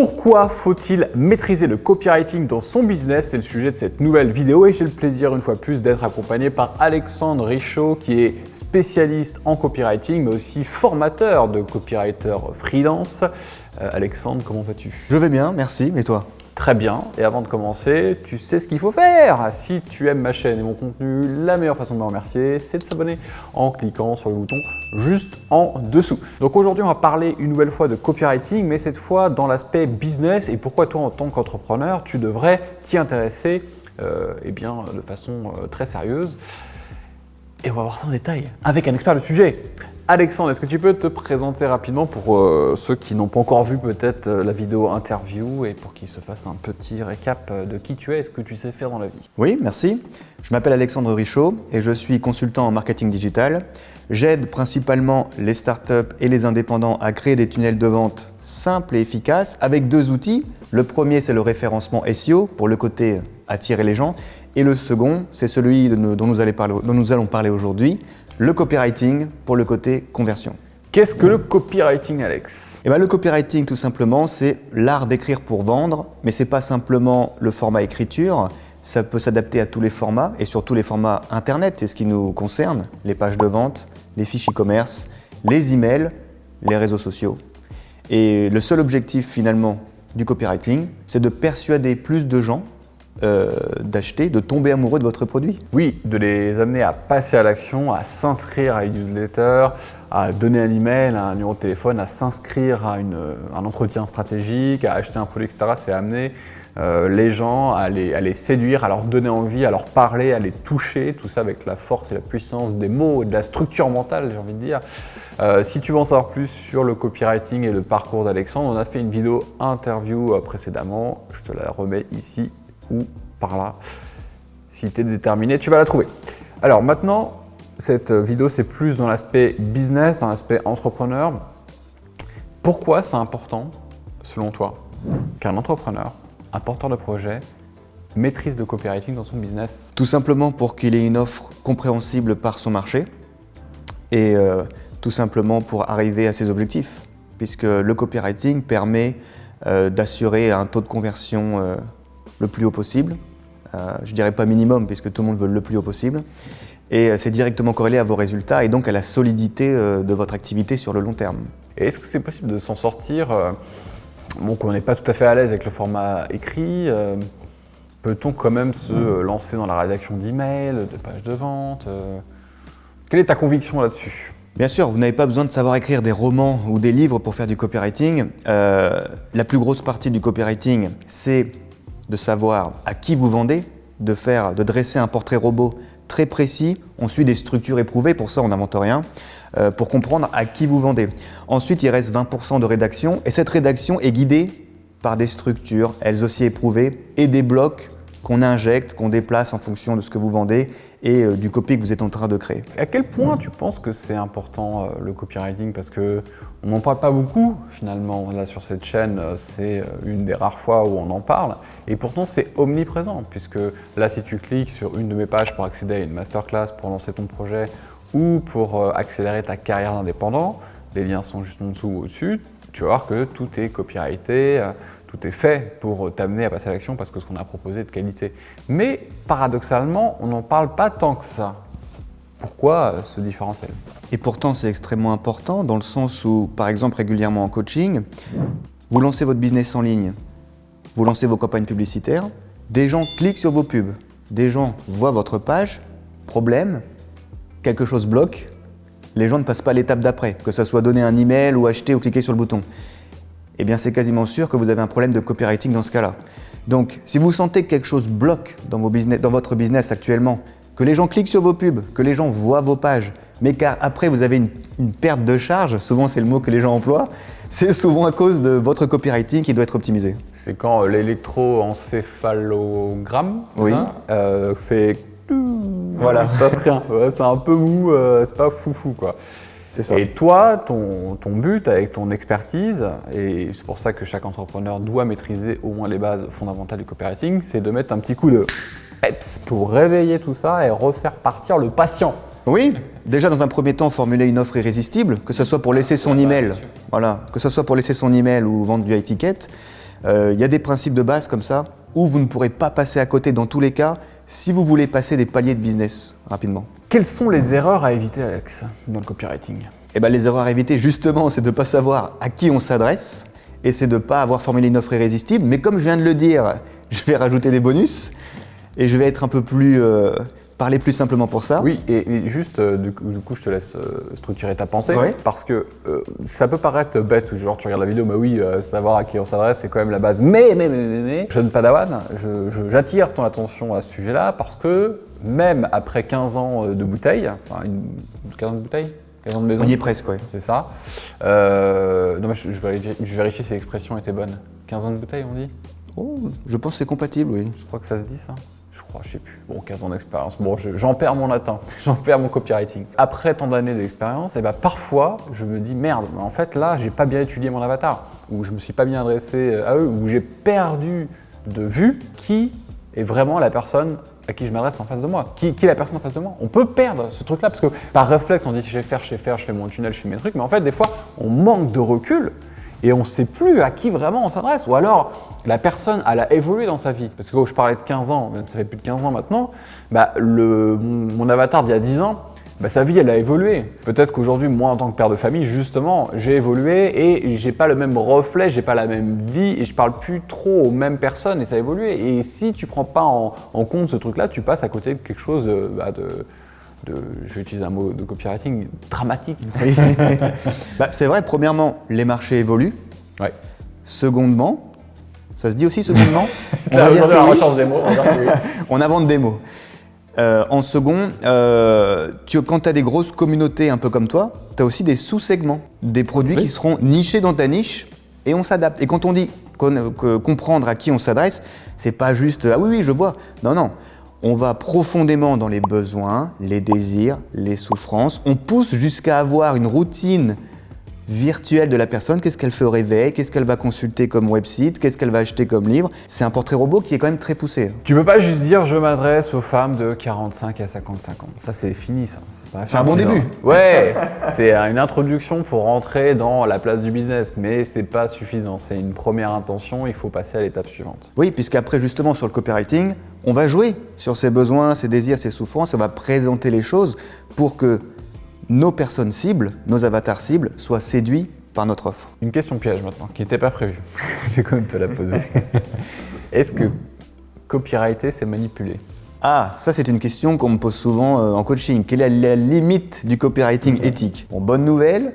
Pourquoi faut-il maîtriser le copywriting dans son business? C'est le sujet de cette nouvelle vidéo et j'ai le plaisir une fois plus d'être accompagné par Alexandre Richaud qui est spécialiste en copywriting mais aussi formateur de copywriter freelance. Euh, Alexandre, comment vas-tu? Je vais bien, merci, et toi? Très bien. Et avant de commencer, tu sais ce qu'il faut faire. Si tu aimes ma chaîne et mon contenu, la meilleure façon de me remercier, c'est de s'abonner en cliquant sur le bouton juste en dessous. Donc aujourd'hui, on va parler une nouvelle fois de copywriting, mais cette fois dans l'aspect business et pourquoi toi, en tant qu'entrepreneur, tu devrais t'y intéresser euh, eh bien, de façon euh, très sérieuse. Et on va voir ça en détail avec un expert du sujet. Alexandre, est-ce que tu peux te présenter rapidement pour euh, ceux qui n'ont pas encore vu peut-être euh, la vidéo interview et pour qu'ils se fassent un petit récap euh, de qui tu es et ce que tu sais faire dans la vie? Oui, merci. Je m'appelle Alexandre Richaud et je suis consultant en marketing digital. J'aide principalement les startups et les indépendants à créer des tunnels de vente simples et efficaces avec deux outils. Le premier, c'est le référencement SEO pour le côté attirer les gens. Et le second, c'est celui dont nous allons parler aujourd'hui, le copywriting pour le côté conversion. Qu'est-ce que le copywriting, Alex? Eh ben, Le copywriting, tout simplement, c'est l'art d'écrire pour vendre, mais ce n'est pas simplement le format écriture. Ça peut s'adapter à tous les formats et surtout les formats Internet, et ce qui nous concerne, les pages de vente, les fiches e-commerce, les emails, les réseaux sociaux. Et le seul objectif finalement du copywriting, c'est de persuader plus de gens euh, d'acheter, de tomber amoureux de votre produit. Oui, de les amener à passer à l'action, à s'inscrire à une newsletter, à donner un email, un numéro de téléphone, à s'inscrire à un entretien stratégique, à acheter un produit, etc. C'est amener euh, les gens à les, à les, séduire, à leur donner envie, à leur parler, à les toucher, tout ça avec la force et la puissance des mots et de la structure mentale, j'ai envie de dire. Euh, si tu veux en savoir plus sur le copywriting et le parcours d'Alexandre, on a fait une vidéo interview précédemment, je te la remets ici ou par là. Si tu es déterminé, tu vas la trouver. Alors maintenant, cette vidéo, c'est plus dans l'aspect business, dans l'aspect entrepreneur. Pourquoi c'est important, selon toi, qu'un entrepreneur, un porteur de projet, maîtrise le copywriting dans son business? Tout simplement pour qu'il ait une offre compréhensible par son marché et euh, tout simplement pour arriver à ses objectifs, puisque le copywriting permet euh, d'assurer un taux de conversion euh, le plus haut possible. Euh, je dirais pas minimum, puisque tout le monde veut le plus haut possible. Et euh, c'est directement corrélé à vos résultats et donc à la solidité euh, de votre activité sur le long terme. Et est-ce que c'est possible de s'en sortir Bon, qu'on n'est pas tout à fait à l'aise avec le format écrit, peut-on quand même se lancer dans la rédaction d'emails, de pages de vente Quelle est ta conviction là-dessus? Bien sûr, vous n'avez pas besoin de savoir écrire des romans ou des livres pour faire du copywriting. la plus grosse partie du copywriting, c'est de savoir à qui vous vendez, de faire, de dresser un portrait robot très précis. On suit des structures éprouvées, pour ça on n'invente rien, euh, pour comprendre à qui vous vendez. Ensuite, il reste 20% de rédaction, et cette rédaction est guidée par des structures, elles aussi éprouvées, et des blocs qu'on injecte, qu'on déplace en fonction de ce que vous vendez et euh, du copy que vous êtes en train de créer. À quel point tu penses que c'est important euh, le copywriting? Parce que on n'en parle pas beaucoup finalement. Là sur cette chaîne, euh, c'est une des rares fois où on en parle. Et pourtant c'est omniprésent, puisque là si tu cliques sur une de mes pages pour accéder à une masterclass, pour lancer ton projet ou pour accélérer ta carrière d'indépendant, les liens sont juste en dessous ou au-dessus, tu vas voir que tout est copyrighté tout est fait pour t'amener à passer à l'action parce que ce qu'on a proposé est de qualité. Mais paradoxalement, on n'en parle pas tant que ça. Pourquoi ce différentiel Et pourtant, c'est extrêmement important dans le sens où, par exemple, régulièrement en coaching, vous lancez votre business en ligne, vous lancez vos campagnes publicitaires, des gens cliquent sur vos pubs, des gens voient votre page, problème, quelque chose bloque, les gens ne passent pas l'étape d'après, que ce soit donner un email ou acheter ou cliquer sur le bouton eh bien c'est quasiment sûr que vous avez un problème de copywriting dans ce cas-là. Donc si vous sentez que quelque chose bloque dans, vos business, dans votre business actuellement, que les gens cliquent sur vos pubs, que les gens voient vos pages, mais qu'après vous avez une, une, perte de charge, souvent c'est le mot que les gens emploient, c'est souvent à cause de votre copywriting qui doit être optimisé. C'est quand euh, l'électroencéphalogramme oui. euh, fait... Voilà, il se passe rien. c'est un peu mou, euh, c'est pas foufou quoi. Et toi, ton, ton, but avec ton expertise, et c'est pour ça que chaque entrepreneur doit maîtriser au moins les bases fondamentales du copywriting, c'est de mettre un petit coup de peps pour réveiller tout ça et refaire partir le patient. Oui, déjà dans un premier temps, formuler une offre irrésistible, que ce soit pour laisser son email, voilà, que ce soit pour laisser son email ou vendre du high ticket. Euh, Il y a des principes de base comme ça où vous ne pourrez pas passer à côté dans tous les cas si vous voulez passer des paliers de business rapidement. Quelles sont les erreurs à éviter, Alex, dans le copywriting? Eh ben, les erreurs à éviter, justement, c'est de ne pas savoir à qui on s'adresse et c'est de ne pas avoir formulé une offre irrésistible. Mais comme je viens de le dire, je vais rajouter des bonus et je vais être un peu plus. euh, parler plus simplement pour ça. Oui, et, et juste, euh, du, coup, du coup, je te laisse euh, structurer ta pensée, parce que ça peut paraître bête, genre tu regardes la vidéo, mais oui, savoir à qui on s'adresse, c'est quand même la base. Mais, mais, mais, mais, mais, jeune padawan, je- je- j'attire ton attention à ce sujet-là, parce que même après 15 ans euh, de bouteille, enfin, une, 15 ans de bouteille 15 ans de maison On y est presque, ouais. C'est ça. Euh, non, mais je, je vérifie, je vérifie si l'expression était bonne. 15 ans de bouteille, on dit? Oh, je pense que c'est compatible, oui. Je crois que ça se dit ça. Je crois, je sais plus. Bon, 15 ans d'expérience. Bon, je- j'en perds mon latin, j'en perds mon copywriting. Après tant d'années d'expérience, et ben parfois, je me dis merde, mais en fait là, j'ai pas bien étudié mon avatar, ou je me suis pas bien adressé à eux, ou j'ai perdu de vue qui est vraiment la personne à qui je m'adresse en face de moi. Qui, est la personne en face de moi? On peut perdre ce truc-là, parce que par réflexe, on dit je vais faire, je vais faire, je fais mon tunnel, je fais mes trucs, mais en fait, des fois, on manque de recul et on ne sait plus à qui vraiment on s'adresse. Ou alors, la personne, elle a évolué dans sa vie. Parce que quand je parlais de 15 ans, ça fait plus de 15 ans maintenant, bah, mon, mon avatar d'il y a 10 ans, bah, sa vie, elle a évolué. Peut-être qu'aujourd'hui, moi, en tant que père de famille, justement, j'ai évolué et j'ai pas le même reflet, j'ai pas la même vie et je parle plus trop aux mêmes personnes et ça a évolué. Et si tu prends pas en, en compte ce truc-là, tu passes à côté de quelque chose euh, bah, de, de, je vais utiliser un mot de copywriting, dramatique. Oui. Bah, c'est vrai, premièrement, les marchés évoluent. Ouais. Secondement, ça se dit aussi secondement? On des mots. On invente des mots. Euh, en second, euh, tu, quand tu as des grosses communautés un peu comme toi, tu as aussi des sous-segments, des produits Oui. qui seront nichés dans ta niche et on s'adapte. Et quand on dit qu'on- que comprendre à qui on s'adresse, c'est pas juste ah oui, oui, je vois. Non, non. On va profondément dans les besoins, les désirs, les souffrances. On pousse jusqu'à avoir une routine virtuelle de la personne. Qu'est-ce qu'elle fait au réveil Qu'est-ce qu'elle va consulter comme website? Qu'est-ce qu'elle va acheter comme livre? C'est un portrait robot qui est quand même très poussé. Tu peux pas juste dire je m'adresse aux femmes de 45 à 55 ans. Ça c'est fini ça. C'est un bon début. Ouais, c'est une introduction pour rentrer dans la place du business, mais c'est pas suffisant. C'est une première intention, il faut passer à l'étape suivante. Oui, puisqu'après, justement, sur le copywriting, on va jouer sur ses besoins, ses désirs, ses souffrances, on va présenter les choses pour que nos personnes cibles, nos avatars cibles, soient séduits par notre offre. Une question piège maintenant, qui n'était pas prévue. Je vais quand même te la poser. Est-ce que copywriter c'est manipuler? Ah, ça c'est une question qu'on me pose souvent euh, en coaching. Quelle est la limite du copywriting éthique? Bon, bonne nouvelle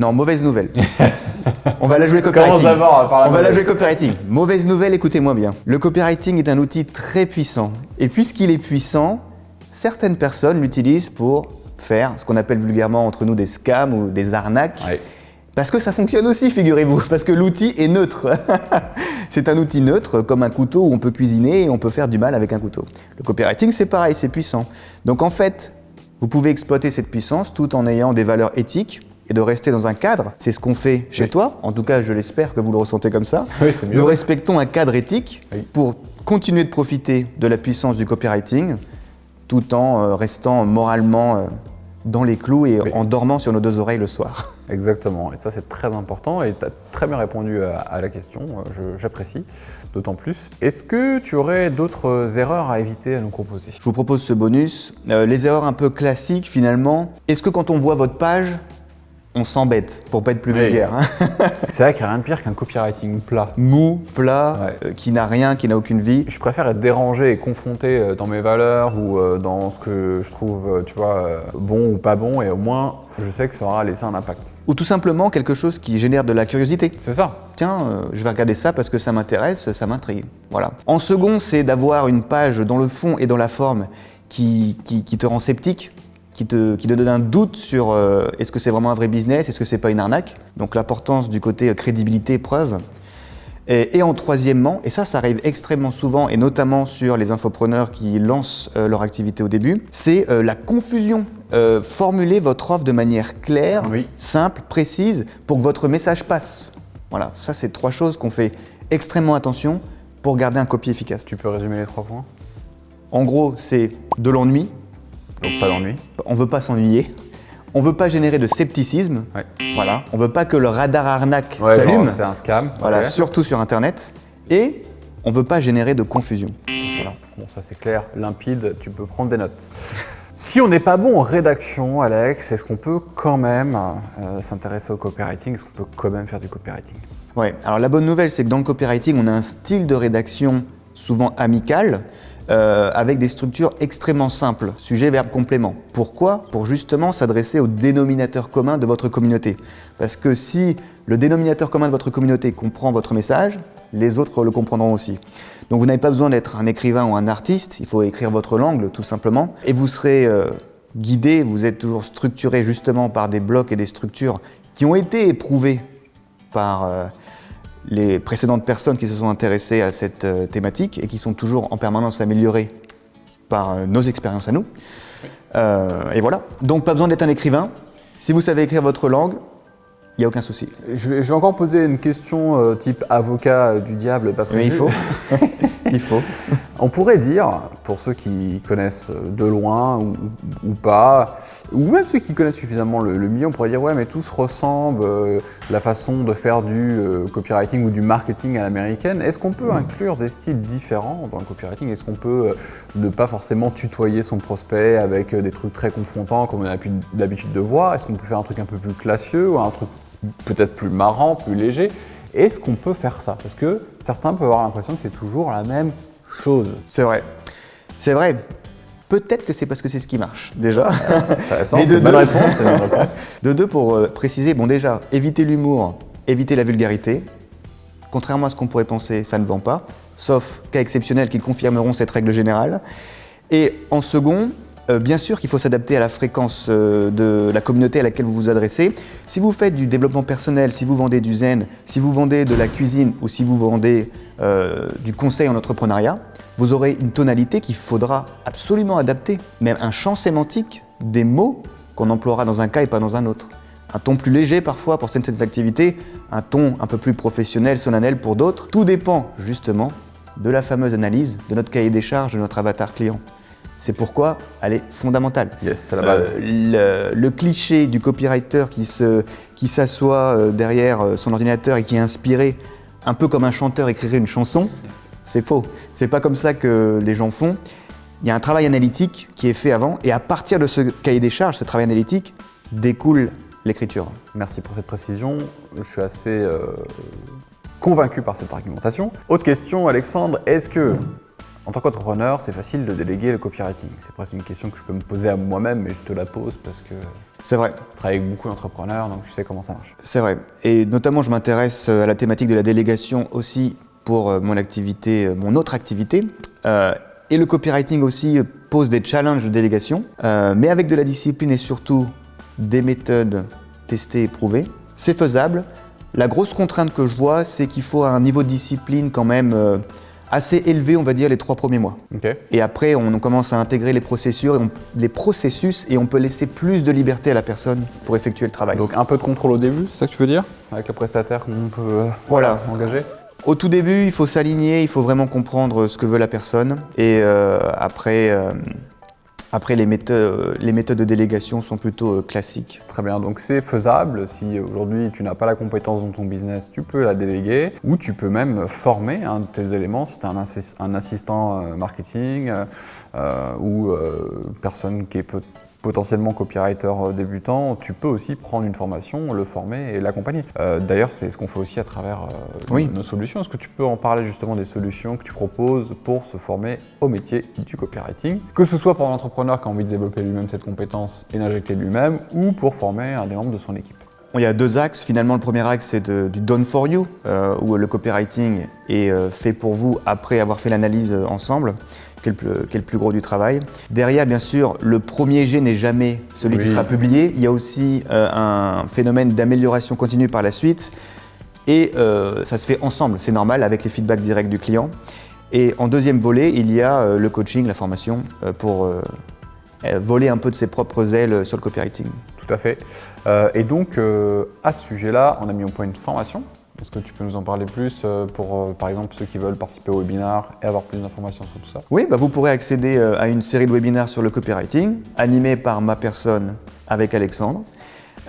Non, mauvaise nouvelle. On va la jouer copywriting. Par la On va la mauvaise. jouer copywriting. Mauvaise nouvelle, écoutez-moi bien. Le copywriting est un outil très puissant. Et puisqu'il est puissant, certaines personnes l'utilisent pour faire ce qu'on appelle vulgairement entre nous des scams ou des arnaques. Ouais. Parce que ça fonctionne aussi, figurez-vous, parce que l'outil est neutre. c'est un outil neutre, comme un couteau où on peut cuisiner et on peut faire du mal avec un couteau. Le copywriting, c'est pareil, c'est puissant. Donc en fait, vous pouvez exploiter cette puissance tout en ayant des valeurs éthiques et de rester dans un cadre. C'est ce qu'on fait chez Oui. toi. En tout cas, je l'espère que vous le ressentez comme ça. Oui, c'est mieux. Nous respectons un cadre éthique Oui. pour continuer de profiter de la puissance du copywriting tout en euh, restant moralement euh, dans les clous et Oui. en dormant sur nos deux oreilles le soir. Exactement, et ça c'est très important et tu as très bien répondu à, à la question, euh, j'apprécie d'autant plus. Est-ce que tu aurais d'autres erreurs à éviter à nous proposer? Je vous propose ce bonus. Euh, les erreurs un peu classiques finalement. Est-ce que quand on voit votre page, on s'embête pour pas être plus Oui. vulgaire hein C'est vrai qu'il n'y a rien de pire qu'un copywriting plat. Mou, plat, Ouais. euh, qui n'a rien, qui n'a aucune vie. Je préfère être dérangé et confronté euh, dans mes valeurs ou euh, dans ce que je trouve, tu vois, bon ou pas bon, et au moins je sais que ça aura laissé un impact. Ou tout simplement quelque chose qui génère de la curiosité. C'est ça. Tiens, euh, je vais regarder ça parce que ça m'intéresse, ça m'intrigue. Voilà. En second, c'est d'avoir une page dans le fond et dans la forme qui, qui, qui te rend sceptique, qui te, qui te donne un doute sur euh, est-ce que c'est vraiment un vrai business, est-ce que c'est pas une arnaque. Donc l'importance du côté euh, crédibilité, preuve. Et, et en troisièmement, et ça, ça arrive extrêmement souvent, et notamment sur les infopreneurs qui lancent euh, leur activité au début, c'est euh, la confusion. Euh, formulez votre offre de manière claire, Oui. simple, précise, pour que votre message passe. Voilà, ça c'est trois choses qu'on fait extrêmement attention pour garder un copie efficace. Tu peux résumer les trois points? En gros, c'est de l'ennui, Donc pas d'ennui. on veut pas s'ennuyer. On ne veut pas générer de scepticisme. Ouais. Voilà. On ne veut pas que le radar arnaque Ouais, s'allume. C'est un scam. Voilà, surtout sur Internet. Et on ne veut pas générer de confusion. Voilà. Bon, ça c'est clair, limpide, tu peux prendre des notes. Si on n'est pas bon en rédaction, Alex, est-ce qu'on peut quand même euh, s'intéresser au copywriting? Est-ce qu'on peut quand même faire du copywriting? Ouais. Alors la bonne nouvelle, c'est que dans le copywriting, on a un style de rédaction souvent amical, euh, avec des structures extrêmement simples, sujet, verbe, complément. Pourquoi Pour justement s'adresser au dénominateur commun de votre communauté. Parce que si le dénominateur commun de votre communauté comprend votre message, les autres le comprendront aussi. Donc vous n'avez pas besoin d'être un écrivain ou un artiste, il faut écrire votre langue tout simplement, et vous serez euh, guidé, vous êtes toujours structuré justement par des blocs et des structures qui ont été éprouvés par euh, les précédentes personnes qui se sont intéressées à cette euh, thématique et qui sont toujours en permanence améliorées par euh, nos expériences à nous. Euh, et voilà. Donc pas besoin d'être un écrivain. Si vous savez écrire votre langue, il n'y a aucun souci. je vais, je vais encore poser une question euh, type avocat euh, du diable, pas Mais il faut. il faut. On pourrait dire, pour ceux qui connaissent de loin ou, ou pas, ou même ceux qui connaissent suffisamment le, le milieu, on pourrait dire ouais mais tout se ressemble, euh, la façon de faire du euh, copywriting ou du marketing à l'américaine. Est-ce qu'on peut inclure des styles différents dans le copywriting? Est-ce qu'on peut euh, ne pas forcément tutoyer son prospect avec euh, des trucs très confrontants comme on a l'habitude de voir? Est-ce qu'on peut faire un truc un peu plus classieux ou un truc peut-être plus marrant, plus léger Est-ce qu'on peut faire ça? Parce que certains peuvent avoir l'impression que c'est toujours la même chose. C'est vrai. C'est vrai. Peut-être que c'est parce que c'est ce qui marche, déjà. Intéressant, de bonne deux. réponse. De deux, pour euh, préciser, bon déjà, éviter l'humour, éviter la vulgarité. Contrairement à ce qu'on pourrait penser, ça ne vend pas, sauf cas exceptionnels qui confirmeront cette règle générale. Et en second, bien sûr qu'il faut s'adapter à la fréquence euh, de la communauté à laquelle vous vous adressez. Si vous faites du développement personnel, si vous vendez du zen, si vous vendez de la cuisine ou si vous vendez euh, du conseil en entrepreneuriat, vous aurez une tonalité qu'il faudra absolument adapter, même un champ sémantique des mots qu'on emploiera dans un cas et pas dans un autre. Un ton plus léger parfois pour certaines activités, un ton un peu plus professionnel, solennel pour d'autres. Tout dépend justement de la fameuse analyse de notre cahier des charges de notre avatar client. C'est pourquoi elle est fondamentale. Yes, c'est la base. Euh, le, le cliché du copywriter qui se- qui s'assoit euh, derrière euh, son ordinateur et qui est inspiré, un peu comme un chanteur écrirait une chanson, c'est faux. C'est pas comme ça que les gens font. Il y a un travail analytique qui est fait avant, et à partir de ce cahier des charges, ce travail analytique, découle l'écriture. Merci pour cette précision. Je suis assez euh, convaincu par cette argumentation. Autre question, Alexandre. Est-ce que, en tant qu'entrepreneur, c'est facile de déléguer le copywriting C'est presque une question que je peux me poser à moi-même, mais je te la pose parce que C'est vrai. je travaille avec beaucoup d'entrepreneurs, donc je sais comment ça marche. C'est vrai. Et notamment, je m'intéresse euh, à la thématique de la délégation aussi pour euh, mon activité, euh, mon autre activité. Euh, et le copywriting aussi pose des challenges de délégation, euh, mais avec de la discipline et surtout des méthodes testées et prouvées. C'est faisable. La grosse contrainte que je vois, c'est qu'il faut un niveau de discipline quand même euh, assez élevé, on va dire, les trois premiers mois. Et après, on commence à intégrer les processus, et on, les processus et on peut laisser plus de liberté à la personne pour effectuer le travail. Donc un peu de contrôle au début, c'est ça que tu veux dire? Avec le prestataire qu'on peut euh, Voilà. engager Au tout début, il faut s'aligner, il faut vraiment comprendre ce que veut la personne. Et euh, après, euh, après les, méthodes, les méthodes de délégation sont plutôt euh, classiques. Très bien, donc c'est faisable. Si aujourd'hui tu n'as pas la compétence dans ton business, tu peux la déléguer ou tu peux même former un de tes éléments si tu es un, un assistant euh, marketing euh, euh, ou euh, personne qui est peut- potentiellement copywriter euh, débutant, tu peux aussi prendre une formation, le former et l'accompagner. Euh, D'ailleurs, c'est ce qu'on fait aussi à travers euh, Oui. nos solutions. Est-ce que tu peux en parler justement des solutions que tu proposes pour se former au métier du copywriting Que ce soit pour un entrepreneur qui a envie de développer lui-même cette compétence et l'injecter lui-même ou pour former un des membres de son équipe? Il y a deux axes. Finalement, le premier axe, c'est du done for you, euh, où le copywriting est fait pour vous après avoir fait l'analyse ensemble, qui est, le plus, qui est le plus gros du travail. Derrière, bien sûr, le premier jet n'est jamais celui qui sera publié. Il y a aussi euh, un phénomène d'amélioration continue par la suite. Et euh, ça se fait ensemble, c'est normal, avec les feedbacks directs du client. Et en deuxième volet, il y a euh, le coaching, la formation, pour voler un peu de ses propres ailes sur le copywriting. Tout à fait. Et donc, à ce sujet-là, on a mis au point une formation Est-ce que tu peux nous en parler plus euh, pour, euh, par exemple, ceux qui veulent participer au webinaire et avoir plus d'informations sur tout ça Oui, bah vous pourrez accéder euh, à une série de webinaires sur le copywriting, animés par ma personne avec Alexandre.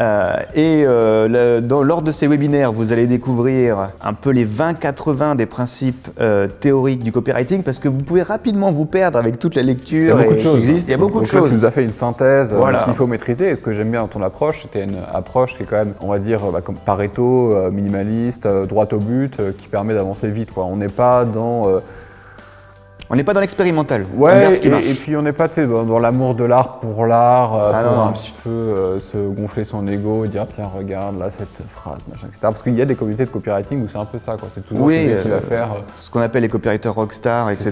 Euh, et euh, le- dans- lors de ces webinaires, vous allez découvrir un peu les 20-80 des principes euh, théoriques du copywriting parce que vous pouvez rapidement vous perdre avec toute la Il y lecture a beaucoup de qui choses. existe. Il y a beaucoup de Donc choses. Tu nous as fait une synthèse Voilà. de ce qu'il faut maîtriser. Et ce que j'aime bien dans ton approche, c'était une approche qui est quand même, on va dire, bah, comme Pareto, minimaliste, euh, droit au but, qui permet d'avancer vite. Quoi. On n'est pas dans. On n'est pas dans l'expérimental. on Ouais, regarde ce qui et, marche. et puis on n'est pas dans, dans l'amour de l'art pour l'art, euh, Ah pour non. un petit peu euh, se gonfler son ego et dire tiens regarde là cette phrase, machin, etc. Parce qu'il y a des communautés de copywriting où c'est un peu ça, quoi. c'est toujours Oui, celui qui va euh, faire. ce qu'on appelle les copywriters rockstar, etc.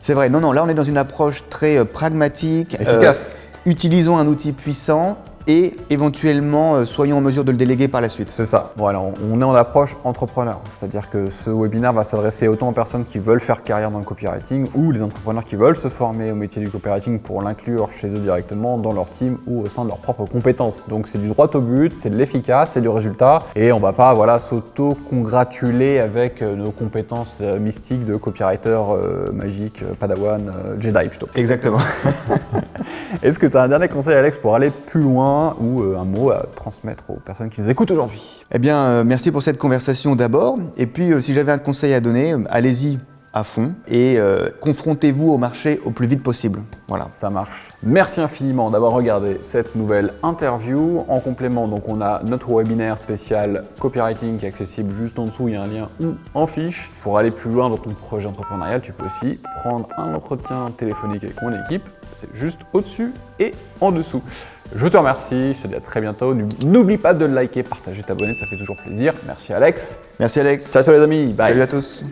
C'est vrai, non, non, là on est dans une approche très pragmatique. Efficace. utilisons un outil puissant et éventuellement euh, soyons en mesure de le déléguer par la suite. C'est ça. Voilà, on- on est en approche entrepreneur. C'est-à-dire que ce webinaire va s'adresser autant aux personnes qui veulent faire carrière dans le copywriting ou les entrepreneurs qui veulent se former au métier du copywriting pour l'inclure chez eux directement dans leur team ou au sein de leurs propres compétences. Donc c'est du droit au but, c'est de l'efficace, c'est du résultat et on va pas voilà, s'auto-congratuler avec euh, nos compétences euh, mystiques de copywriter euh, magique, padawan, euh, Jedi plutôt. Exactement. Est-ce que tu as un dernier conseil Alex pour aller plus loin ou euh, un mot à transmettre aux personnes qui nous écoutent aujourd'hui Eh bien, euh, merci pour cette conversation d'abord. Et puis, euh, si j'avais un conseil à donner, allez-y à fond et euh, confrontez-vous au marché au plus vite possible. Voilà. Ça marche. Merci infiniment d'avoir regardé cette nouvelle interview. En complément, donc on a notre webinaire spécial copywriting qui est accessible juste en dessous. Il y a un lien ou en fiche. Pour aller plus loin dans ton projet entrepreneurial, tu peux aussi prendre un entretien téléphonique avec mon équipe. C'est juste au-dessus et en dessous. Je te remercie. Je te dis à très bientôt. N'oublie pas de liker, partager, t'abonner. Ça fait toujours plaisir. Merci Alex. Merci Alex. Ciao, ciao les amis. Bye. Salut à tous.